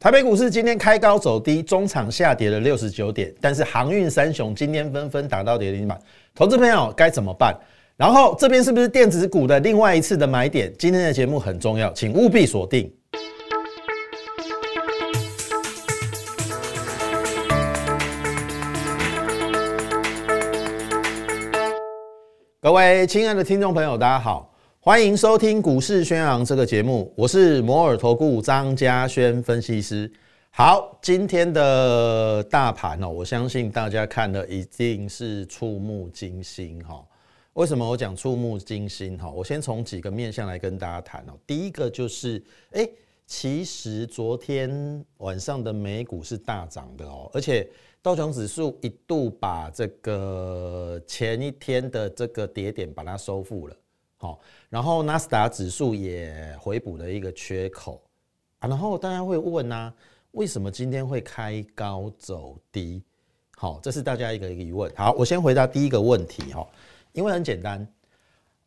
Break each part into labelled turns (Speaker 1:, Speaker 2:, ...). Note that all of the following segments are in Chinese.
Speaker 1: 台北股市今天开高走低，中场下跌了六十九点，但是航运三雄今天纷纷打到跌停板，投资朋友该怎么办？然后这边是不是电子股的另外一次的买点？今天的节目很重要，请务必锁定。各位亲爱的听众朋友，大家好，欢迎收听股市宣扬这个节目，我是摩尔投顾张嘉轩分析师。好，今天的大盘哦，我相信大家看的一定是触目惊心哈。为什么我讲触目惊心哈？我先从几个面向来跟大家谈哦。第一个就是，哎，其实昨天晚上的美股是大涨的哦，而且。道琼指数一度把这个前一天的这个跌点把它收复了，好，然后纳斯达指数也回补了一个缺口啊，然后大家会问呢，为什么今天会开高走低？好，这是大家一个疑问。好，我先回答第一个问题哈，因为很简单，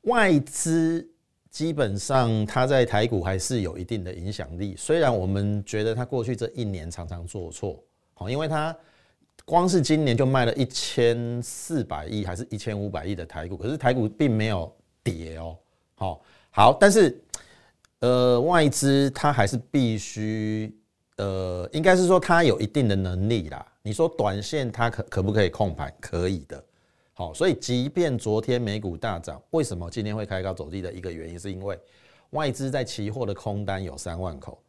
Speaker 1: 外资基本上它在台股还是有一定的影响力，虽然我们觉得它过去这一年常常做错，好，因为它。光是今年就卖了一千四百亿，还是一千五百亿的台股，可是台股并没有跌哦。好，好，但是呃，外资它还是必须呃，应该是说它有一定的能力啦。你说短线它可可不可以控盘？可以的。好，所以即便昨天美股大涨，为什么今天会开高走低的一个原因，是因为外资在期货的空单有三万口。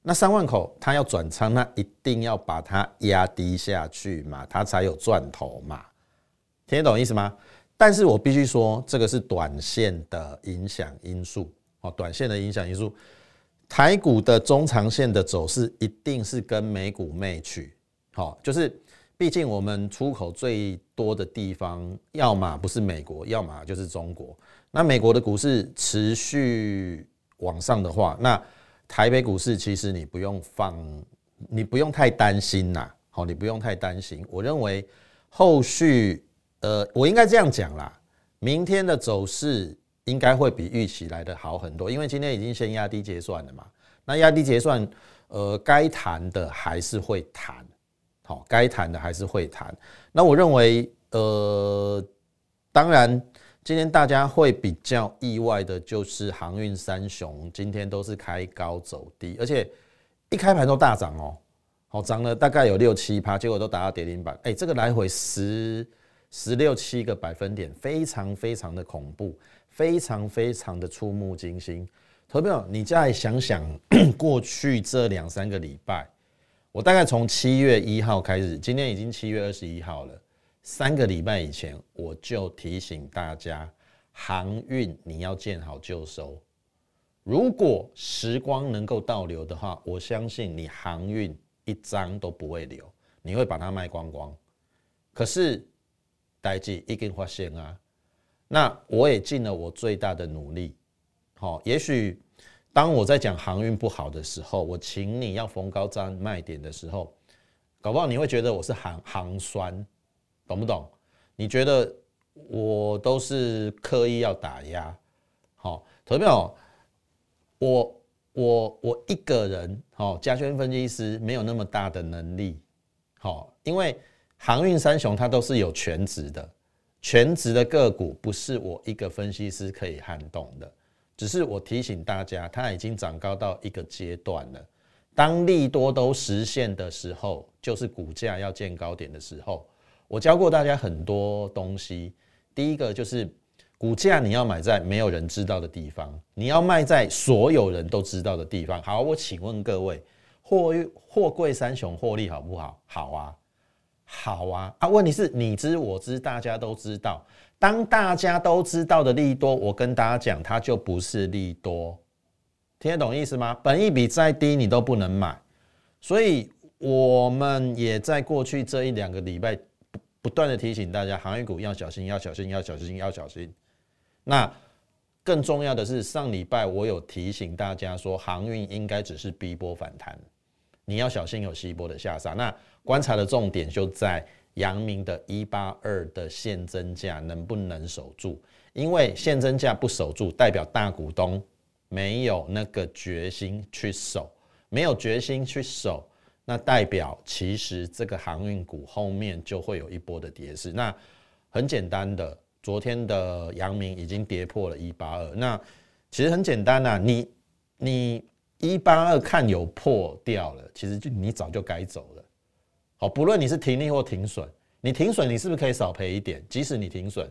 Speaker 1: 那三万口，他要转仓，那一定要把它压低下去嘛，它才有赚头嘛，听得懂意思吗？但是我必须说，这个是短线的影响因素哦，短线的影响因素，台股的中长线的走势一定是跟美股媚取，好，就是毕竟我们出口最多的地方，要么不是美国，要么就是中国。那美国的股市持续往上的话，那台北股市其实你不用放，你不用太担心呐。好，你不用太担心。我认为后续，呃，我应该这样讲啦。明天的走势应该会比预期来的好很多，因为今天已经先压低结算了嘛。那压低结算，呃，该谈的还是会谈，好，该谈的还是会谈。那我认为，呃，当然。今天大家会比较意外的，就是航运三雄今天都是开高走低，而且一开盘都大涨哦，好涨了大概有六七趴，结果都达到跌停板。哎，这个来回十十六七个百分点，非常非常的恐怖，非常非常的触目惊心。投票，你再想想 过去这两三个礼拜，我大概从七月一号开始，今天已经七月二十一号了。三个礼拜以前，我就提醒大家，航运你要见好就收。如果时光能够倒流的话，我相信你航运一张都不会留，你会把它卖光光。可是，代际一定发现啊，那我也尽了我最大的努力。好，也许当我在讲航运不好的时候，我请你要逢高占卖点的时候，搞不好你会觉得我是行行酸。懂不懂？你觉得我都是刻意要打压？好，投票，我我我一个人，好，嘉轩分析师没有那么大的能力，好，因为航运三雄它都是有全职的，全职的个股不是我一个分析师可以撼动的，只是我提醒大家，它已经涨高到一个阶段了，当利多都实现的时候，就是股价要见高点的时候。我教过大家很多东西，第一个就是股价你要买在没有人知道的地方，你要卖在所有人都知道的地方。好，我请问各位，货货柜三雄获利好不好？好啊，好啊啊！问题是你知我知，大家都知道。当大家都知道的利多，我跟大家讲，它就不是利多。听得懂意思吗？本一比再低，你都不能买。所以我们也在过去这一两个礼拜。不断的提醒大家，航运股要小心，要小心，要小心，要小心。那更重要的是，上礼拜我有提醒大家说，航运应该只是 B 波反弹，你要小心有 C 波的下杀。那观察的重点就在阳明的一八二的现增价能不能守住？因为现增价不守住，代表大股东没有那个决心去守，没有决心去守，那代表其实这个航运股后面就会有一波的跌势。那很简单的，昨天的阳明已经跌破了一八二，那其实很简单呐，你你一八二看有破掉了，其实就你早就该走了。好，不论你是停利或停损，你停损你是不是可以少赔一点？即使你停损，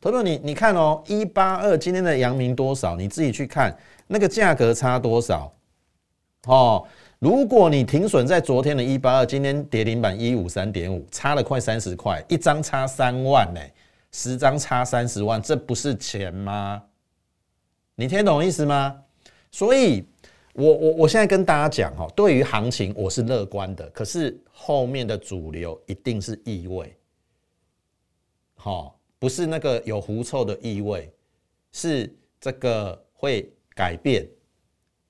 Speaker 1: 投资你你看哦，一八二今天的阳明多少？你自己去看那个价格差多少？哦，如果你停损在昨天的一八二，今天跌停板一五三点五，差了快三十块，一张差三万呢，十张差三十万，这不是钱吗？你听懂意思吗？所以，我我我现在跟大家讲哈，对于行情我是乐观的，可是后面的主流一定是异味，好，不是那个有狐臭的异味，是这个会改变。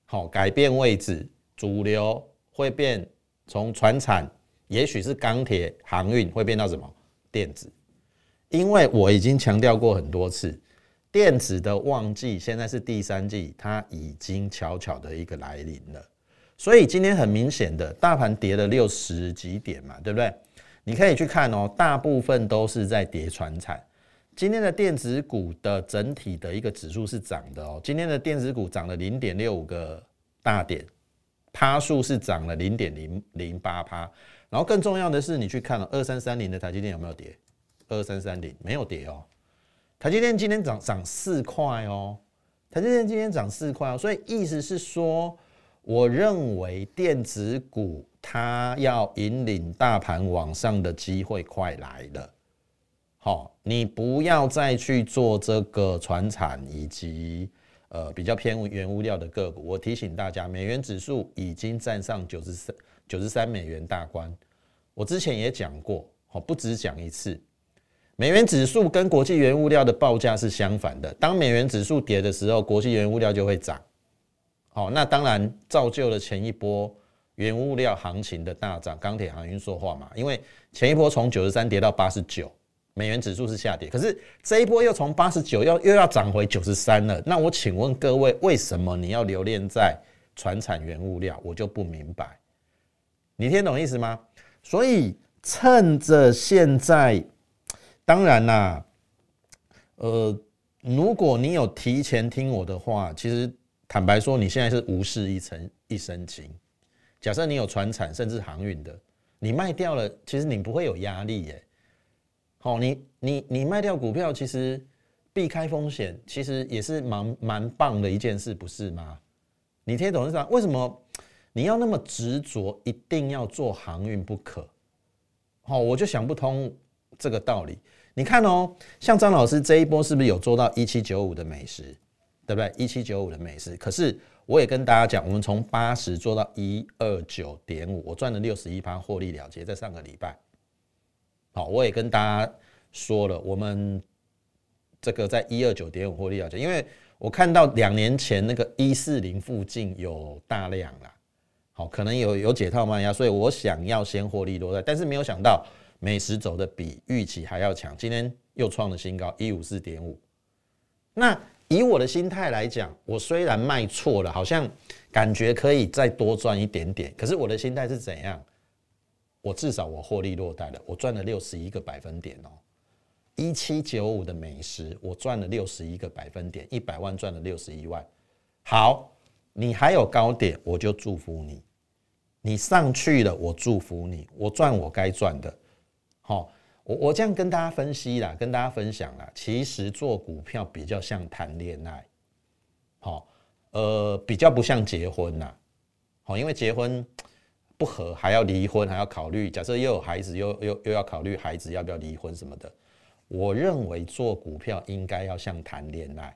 Speaker 1: 好，改变位置，主流会变从船产，也许是钢铁、航运，会变到什么电子？因为我已经强调过很多次，电子的旺季现在是第三季，它已经悄悄的一个来临了。所以今天很明显的，大盘跌了六十几点嘛，对不对？你可以去看哦，大部分都是在跌船产。今天的电子股的整体的一个指数是涨的哦，今天的电子股涨了零点六五个大点，趴数是涨了零点零零八趴，然后更重要的是，你去看了二三三零的台积电有没有跌？二三三零没有跌哦，台积电今天涨涨四块哦，台积电今天涨四块哦，所以意思是说，我认为电子股它要引领大盘往上的机会快来了。好，你不要再去做这个船产以及呃比较偏原物料的个股。我提醒大家，美元指数已经站上九十三九十三美元大关。我之前也讲过，好，不止讲一次，美元指数跟国际原物料的报价是相反的。当美元指数跌的时候，国际原物料就会涨。好，那当然造就了前一波原物料行情的大涨，钢铁、航运、说话嘛。因为前一波从九十三跌到八十九。美元指数是下跌，可是这一波又从八十九要又要涨回九十三了。那我请问各位，为什么你要留恋在船产原物料？我就不明白，你听懂意思吗？所以趁着现在，当然啦，呃，如果你有提前听我的话，其实坦白说，你现在是无事一成一身轻。假设你有船产甚至航运的，你卖掉了，其实你不会有压力耶。好，你你你卖掉股票，其实避开风险，其实也是蛮蛮棒的一件事，不是吗？你听懂是啥？为什么你要那么执着，一定要做航运不可？好，我就想不通这个道理。你看哦，像张老师这一波是不是有做到一七九五的美食，对不对？一七九五的美食，可是我也跟大家讲，我们从八十做到一二九点五，我赚了六十一趴获利了结，在上个礼拜。好，我也跟大家说了，我们这个在一二九点五获利了结，因为我看到两年前那个一四零附近有大量啦，好，可能有有解套卖压，所以我想要先获利落袋，但是没有想到美食走的比预期还要强，今天又创了新高一五四点五。那以我的心态来讲，我虽然卖错了，好像感觉可以再多赚一点点，可是我的心态是怎样？我至少我获利落袋了，我赚了六十一个百分点哦，一七九五的美食，我赚了六十一个百分点，一百万赚了六十一万。好，你还有高点，我就祝福你，你上去了，我祝福你，我赚我该赚的。好，我我这样跟大家分析啦，跟大家分享啦，其实做股票比较像谈恋爱，好，呃，比较不像结婚呐，好，因为结婚。不合还要离婚，还要考虑。假设又有孩子，又又又要考虑孩子要不要离婚什么的。我认为做股票应该要像谈恋爱。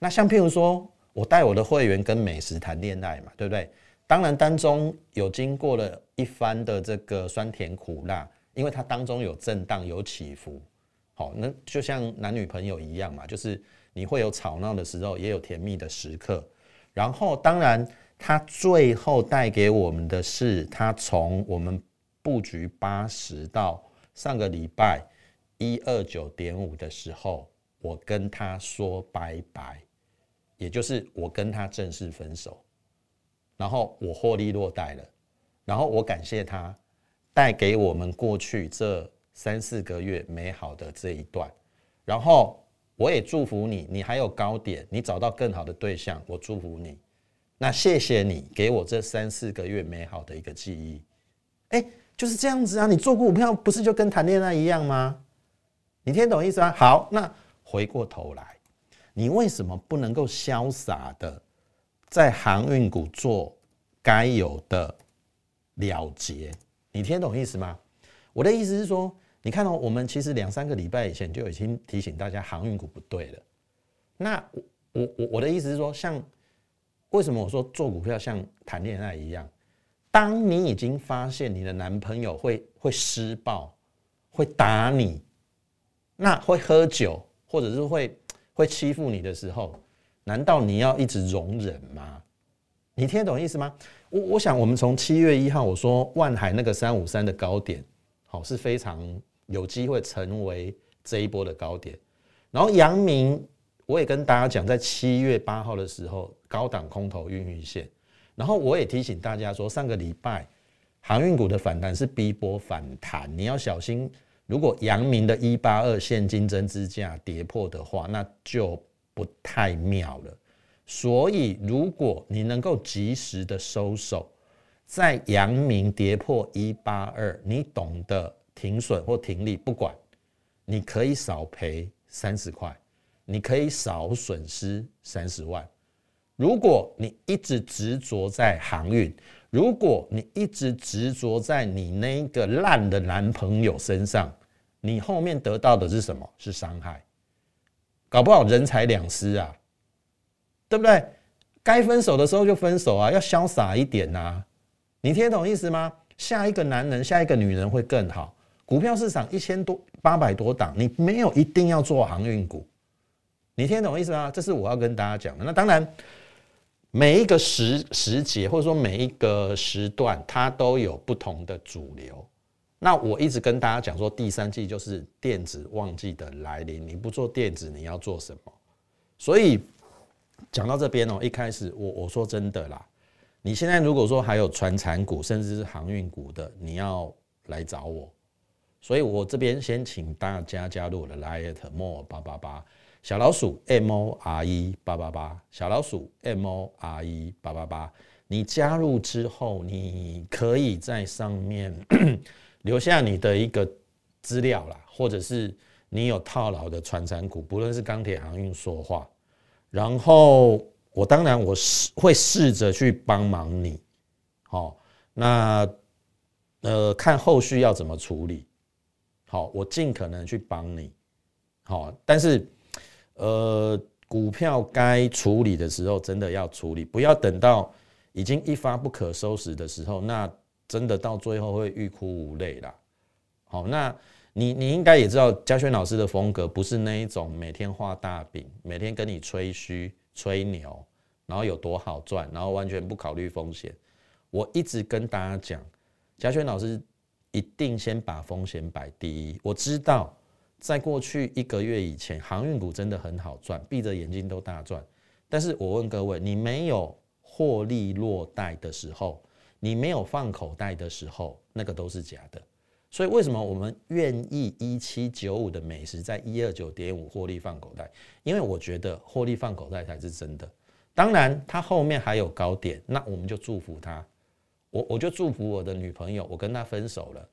Speaker 1: 那像譬如说，我带我的会员跟美食谈恋爱嘛，对不对？当然当中有经过了一番的这个酸甜苦辣，因为它当中有震荡有起伏。好，那就像男女朋友一样嘛，就是你会有吵闹的时候，也有甜蜜的时刻。然后当然。它最后带给我们的是，它从我们布局八十到上个礼拜一二九点五的时候，我跟他说拜拜，也就是我跟他正式分手。然后我获利落袋了，然后我感谢他带给我们过去这三四个月美好的这一段，然后我也祝福你，你还有高点，你找到更好的对象，我祝福你。那谢谢你给我这三四个月美好的一个记忆，哎，就是这样子啊！你做股票不是就跟谈恋爱一样吗？你听懂意思吗？好，那回过头来，你为什么不能够潇洒的在航运股做该有的了结？你听懂意思吗？我的意思是说，你看到我们其实两三个礼拜以前就已经提醒大家航运股不对了。那我我我我的意思是说，像。为什么我说做股票像谈恋爱一样？当你已经发现你的男朋友会会施暴、会打你、那会喝酒，或者是会会欺负你的时候，难道你要一直容忍吗？你听得懂意思吗？我我想，我们从七月一号我说万海那个三五三的高点，好是非常有机会成为这一波的高点，然后阳明。我也跟大家讲，在七月八号的时候，高档空头孕育线，然后我也提醒大家说，上个礼拜航运股的反弹是逼波反弹，你要小心，如果阳明的一八二现金增资价跌破的话，那就不太妙了。所以，如果你能够及时的收手，在阳明跌破一八二，你懂得停损或停利，不管你可以少赔三十块。你可以少损失三十万。如果你一直执着在航运，如果你一直执着在你那个烂的男朋友身上，你后面得到的是什么？是伤害，搞不好人财两失啊，对不对？该分手的时候就分手啊，要潇洒一点呐。你听得懂意思吗？下一个男人，下一个女人会更好。股票市场一千多八百多档，你没有一定要做航运股。你听得懂意思吗？这是我要跟大家讲的。那当然，每一个时时节或者说每一个时段，它都有不同的主流。那我一直跟大家讲说，第三季就是电子旺季的来临。你不做电子，你要做什么？所以讲到这边哦，一开始我我说真的啦，你现在如果说还有传产股，甚至是航运股的，你要来找我。所以我这边先请大家加入我的 Light More 八八八。小老鼠 M O R E 八八八，小老鼠 M O R E 八八八。你加入之后，你可以在上面 留下你的一个资料啦，或者是你有套牢的传产股，不论是钢铁、航运、说话。然后我当然我试会试着去帮忙你，好，那呃看后续要怎么处理，好，我尽可能去帮你，好，但是。呃，股票该处理的时候，真的要处理，不要等到已经一发不可收拾的时候，那真的到最后会欲哭无泪啦。好，那你你应该也知道嘉轩老师的风格，不是那一种每天画大饼，每天跟你吹嘘吹牛，然后有多好赚，然后完全不考虑风险。我一直跟大家讲，嘉轩老师一定先把风险摆第一。我知道。在过去一个月以前，航运股真的很好赚，闭着眼睛都大赚。但是我问各位，你没有获利落袋的时候，你没有放口袋的时候，那个都是假的。所以为什么我们愿意一七九五的美食在一二九点五获利放口袋？因为我觉得获利放口袋才是真的。当然，它后面还有高点，那我们就祝福他。我我就祝福我的女朋友，我跟她分手了，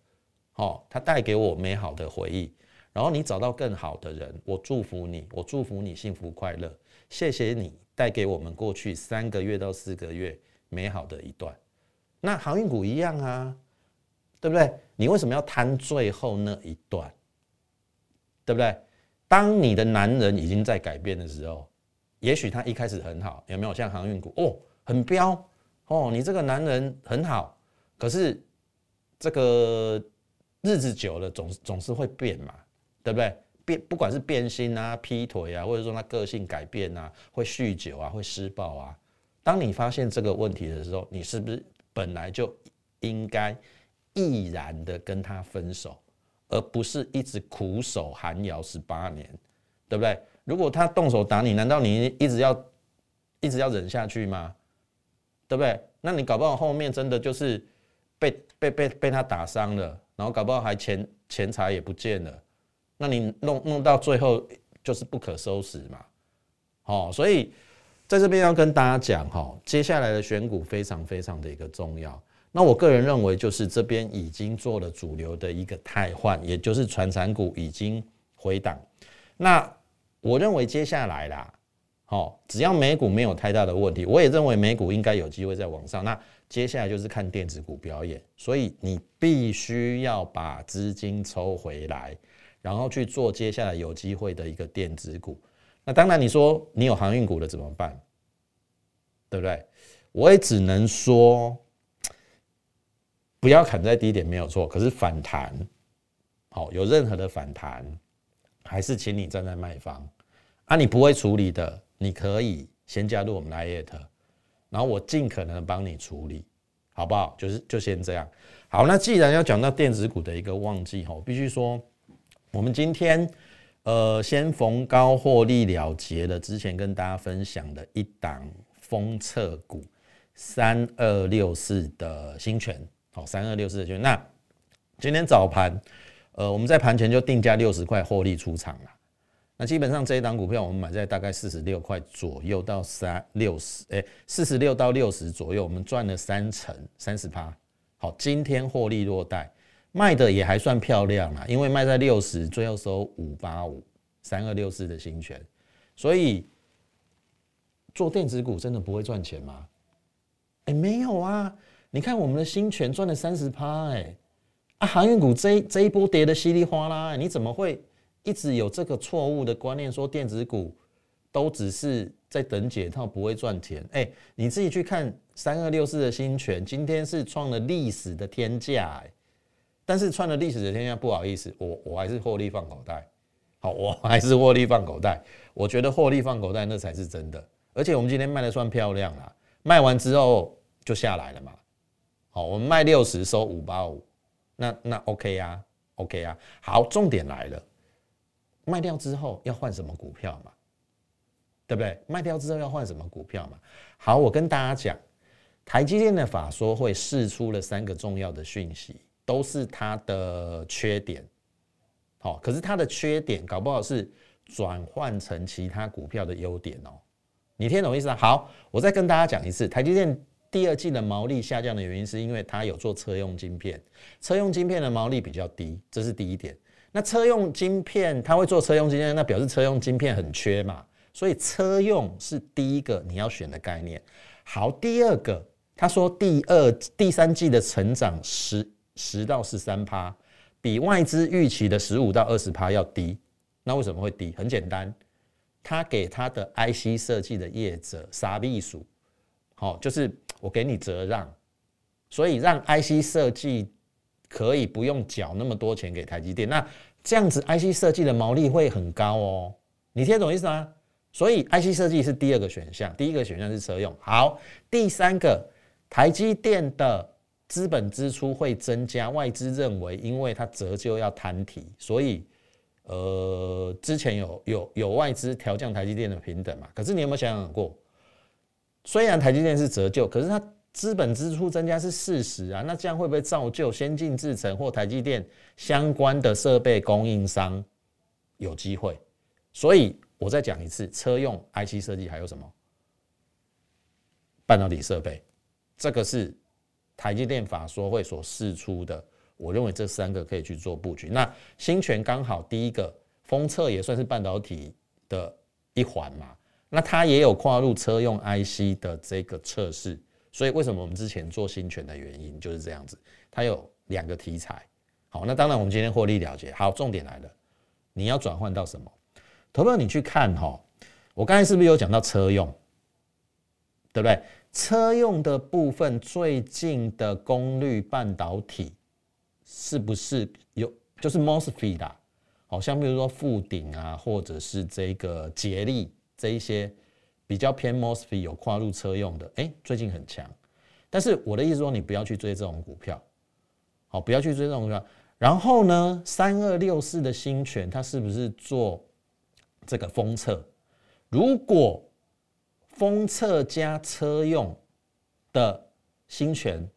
Speaker 1: 好，她带给我美好的回忆。然后你找到更好的人，我祝福你，我祝福你幸福快乐。谢谢你带给我们过去三个月到四个月美好的一段。那航运股一样啊，对不对？你为什么要贪最后那一段？对不对？当你的男人已经在改变的时候，也许他一开始很好，有没有像航运股哦，很彪哦，你这个男人很好，可是这个日子久了，总总是会变嘛。对不对？变不管是变心啊、劈腿啊，或者说他个性改变啊，会酗酒啊，会施暴啊。当你发现这个问题的时候，你是不是本来就应该毅然的跟他分手，而不是一直苦守寒窑十八年，对不对？如果他动手打你，难道你一直要一直要忍下去吗？对不对？那你搞不好后面真的就是被被被被他打伤了，然后搞不好还钱钱财也不见了，那你弄弄到最后就是不可收拾嘛。好，所以在这边要跟大家讲哈，接下来的选股非常非常的一个重要。那我个人认为，就是这边已经做了主流的一个汰换，也就是传产股已经回档。那我认为接下来啦，好，只要美股没有太大的问题，我也认为美股应该有机会再往上。那接下来就是看电子股表演，所以你必须要把资金抽回来，然后去做接下来有机会的一个电子股。那当然，你说你有航运股的怎么办？对不对？我也只能说。不要砍在低点没有错，可是反弹，好，有任何的反弹，还是请你站在卖方啊！你不会处理的，你可以先加入我们来 at，然后我尽可能帮你处理，好不好？就是就先这样。好，那既然要讲到电子股的一个旺季哈，必须说，我们今天呃先逢高获利了结了之前跟大家分享的一档封测股三二六四的新权。好，三二六四的券。那今天早盘，呃，我们在盘前就定价六十块获利出场了。那基本上这一档股票，我们买在大概四十六块左右到三六十，哎，四十六到六十左右，我们赚了三成三十趴。好，今天获利落袋，卖的也还算漂亮啦，因为卖在六十，最后收五八五，三二六四的新权。所以做电子股真的不会赚钱吗？哎，没有啊。你看我们的新权赚了三十趴，哎，啊，航运股这这一波跌的稀里哗啦，你怎么会一直有这个错误的观念，说电子股都只是在等解套，不会赚钱？哎，你自己去看三二六四的新权，今天是创了历史的天价，哎，但是创了历史的天价，不好意思，我我还是获利放口袋，好，我还是获利放口袋，我觉得获利放口袋那才是真的，而且我们今天卖的算漂亮啦，卖完之后就下来了嘛。好，我们卖六十收五八五，那那 OK 呀，OK 呀。好，重点来了，卖掉之后要换什么股票嘛？对不对？卖掉之后要换什么股票嘛？好，我跟大家讲，台积电的法说会释出了三个重要的讯息，都是它的缺点。好，可是它的缺点搞不好是转换成其他股票的优点哦。你听懂意思啊？好，我再跟大家讲一次，台积电。第二季的毛利下降的原因，是因为它有做车用晶片，车用晶片的毛利比较低，这是第一点。那车用晶片，它会做车用晶片，那表示车用晶片很缺嘛，所以车用是第一个你要选的概念。好，第二个，他说第二、第三季的成长十十到十三趴，比外资预期的十五到二十趴要低。那为什么会低？很简单，他给他的 IC 设计的业者杀避暑，好，就是。我给你折让，所以让 IC 设计可以不用缴那么多钱给台积电，那这样子 IC 设计的毛利会很高哦。你听懂意思吗？所以 IC 设计是第二个选项，第一个选项是车用。好，第三个，台积电的资本支出会增加，外资认为因为它折旧要摊提，所以呃，之前有有有外资调降台积电的平等嘛？可是你有没有想想过？虽然台积电是折旧，可是它资本支出增加是事实啊。那这样会不会造就先进制程或台积电相关的设备供应商有机会？所以我再讲一次，车用 IC 设计还有什么半导体设备？这个是台积电法说会所释出的。我认为这三个可以去做布局。那新权刚好第一个封测也算是半导体的一环嘛。那它也有跨入车用 IC 的这个测试，所以为什么我们之前做新权的原因就是这样子，它有两个题材。好，那当然我们今天获利了结。好，重点来了，你要转换到什么？投票你去看哈，我刚才是不是有讲到车用，对不对？车用的部分最近的功率半导体是不是有就是 MOSFET 的？好像比如说富鼎啊，或者是这个捷力。这一些比较偏 mosfet 有跨入车用的，哎，最近很强。但是我的意思说，你不要去追这种股票，好，不要去追这种股票。然后呢，三二六四的新权，它是不是做这个封测？如果封测加车用的新权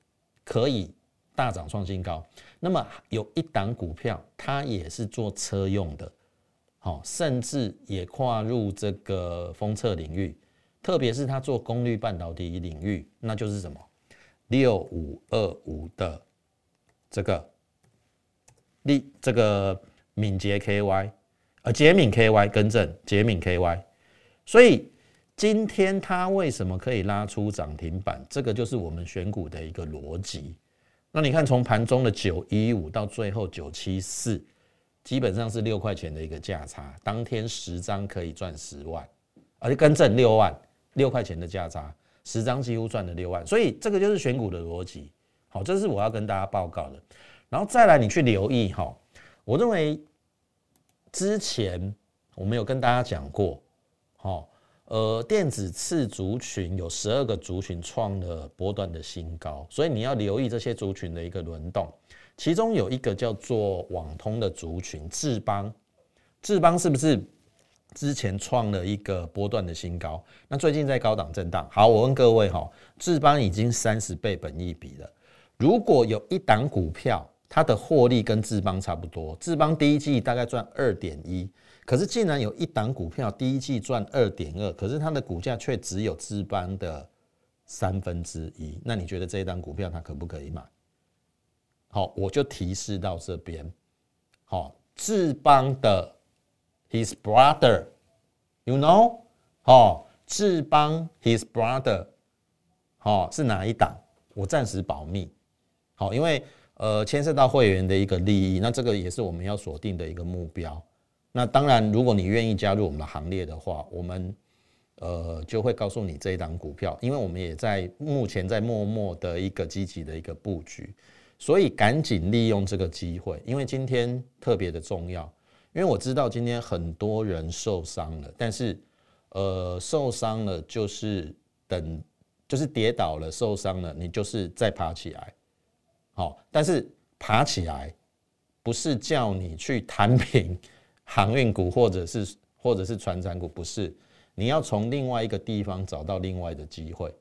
Speaker 1: 可以大涨创新高。那么有一档股票，它也是做车用的，好，甚至也跨入这个封测领域，特别是它做功率半导体领域，那就是什么六五二五的这个力这个敏捷 KY，呃，捷敏 KY 更正，捷敏 KY，所以今天它为什么可以拉出涨停板？这个就是我们选股的一个逻辑。那你看，从盘中的九一五到最后九七四，基本上是六块钱的一个价差。当天十张可以赚十万，而且更正六万，六块钱的价差，十张几乎赚了六万。所以这个就是选股的逻辑。好，这是我要跟大家报告的。然后再来，你去留意哈，我认为之前我们有跟大家讲过，好。呃，电子次族群有十二个族群创了波段的新高，所以你要留意这些族群的一个轮动。其中有一个叫做网通的族群，智邦，智邦是不是之前创了一个波段的新高？那最近在高档震荡。好，我问各位哈，智邦已经三十倍本益比了。如果有一档股票，它的获利跟智邦差不多，智邦第一季大概赚二点一。可是，竟然有一档股票第一季赚二点二，可是它的股价却只有智邦的三分之一。那你觉得这一档股票它可不可以买？好，我就提示到这边。好，志邦的 his brother，you know？好，志邦 his brother，好是哪一档？我暂时保密。好，因为呃牵涉到会员的一个利益，那这个也是我们要锁定的一个目标。那当然，如果你愿意加入我们的行列的话，我们呃就会告诉你这一档股票，因为我们也在目前在默默的一个积极的一个布局，所以赶紧利用这个机会，因为今天特别的重要，因为我知道今天很多人受伤了，但是呃受伤了就是等就是跌倒了受伤了，你就是再爬起来，好，但是爬起来不是叫你去摊平。航运股或者是或者是船产股不是，你要从另外一个地方找到另外的机会。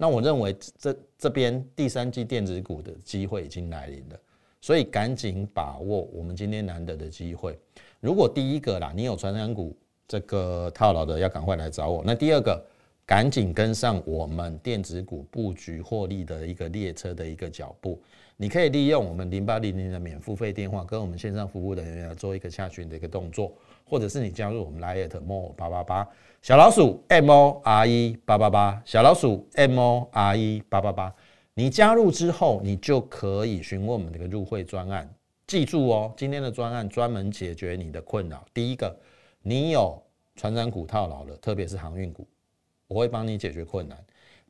Speaker 1: 那我认为这这边第三季电子股的机会已经来临了，所以赶紧把握我们今天难得的机会。如果第一个啦，你有传染股这个套牢的，要赶快来找我。那第二个，赶紧跟上我们电子股布局获利的一个列车的一个脚步。你可以利用我们零八零零的免付费电话，跟我们线上服务人员做一个下群的一个动作，或者是你加入我们 Lite More 八八八小老鼠 M O R E 八八八小老鼠 M O R E 八八八，你加入之后，你就可以询问我们这个入会专案。记住哦，今天的专案专门解决你的困扰。第一个，你有船长股套牢了，特别是航运股，我会帮你解决困难。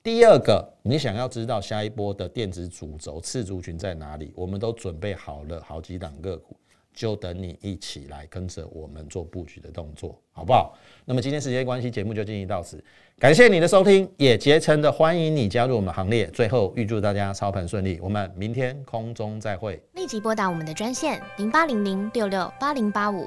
Speaker 1: 第二个，你想要知道下一波的电子主轴次族群在哪里？我们都准备好了好几档个股，就等你一起来跟着我们做布局的动作，好不好？那么今天时间关系，节目就进行到此，感谢你的收听，也竭诚的欢迎你加入我们行列。最后预祝大家操盘顺利，我们明天空中再会。
Speaker 2: 立即拨打我们的专线零八零零六六八零八五